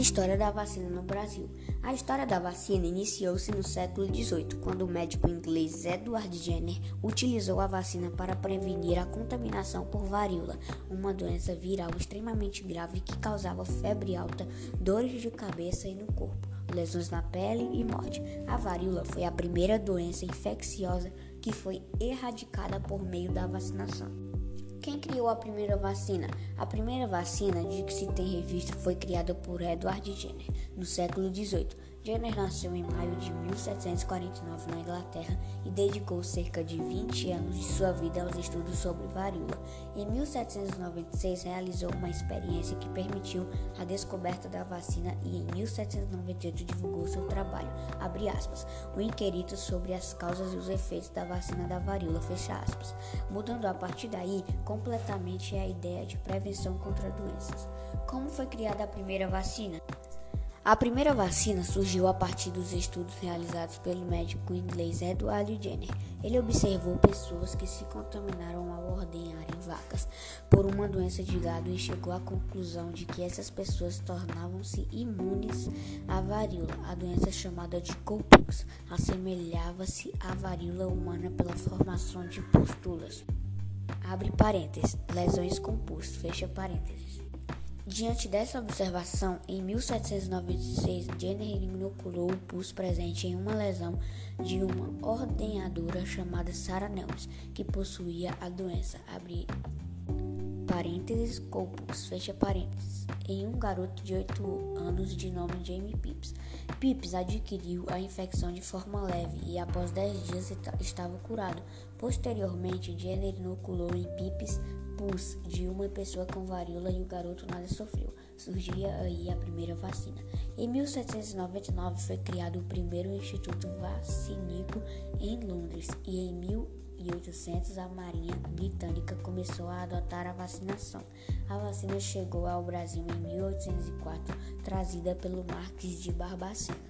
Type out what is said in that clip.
história da vacina no Brasil. A história da vacina iniciou-se no século XVIII, quando o médico inglês Edward Jenner utilizou a vacina para prevenir a contaminação por varíola, uma doença viral extremamente grave que causava febre alta, dores de cabeça e no corpo, lesões na pele e morte. A varíola foi a primeira doença infecciosa que foi erradicada por meio da vacinação. Quem criou a primeira vacina? A primeira vacina de que se tem revista foi criada por Edward Jenner no século XVIII. Jenner nasceu em maio de 1749 na Inglaterra e dedicou cerca de 20 anos de sua vida aos estudos sobre varíola. Em 1796 realizou uma experiência que permitiu a descoberta da vacina e em 1798 divulgou seu trabalho, aspas, o inquérito sobre as causas e os efeitos da vacina da varíola, mudando a partir daí completamente a ideia de prevenção contra doenças. Como foi criada a primeira vacina? A primeira vacina surgiu a partir dos estudos realizados pelo médico inglês Edward Jenner. Ele observou pessoas que se contaminaram ao ordenharem vacas por uma doença de gado e chegou à conclusão de que essas pessoas tornavam-se imunes à varíola. A doença chamada de cowpox assemelhava-se à varíola humana pela formação de pústulas. Abre parênteses, lesões com pus, fecha parênteses. Diante dessa observação, em 1796, Jenner inoculou o pus presente em uma lesão de uma ordenadora chamada Sarah Nelms, que possuía a doença. Parênteses, Colpus, fecha parênteses, em um garoto de 8 anos de nome Jamie Pips. Pips adquiriu a infecção de forma leve e após 10 dias estava curado. Posteriormente, Jenner inoculou em Pips pus de uma pessoa com varíola e o garoto nada sofreu. Surgia aí a primeira vacina. Em 1799 foi criado o primeiro Instituto Vacínico em Londres e em 1800 a Marinha Britânica começou a adotar a vacinação. A vacina chegou ao Brasil em 1804, trazida pelo Marquês de Barbacena.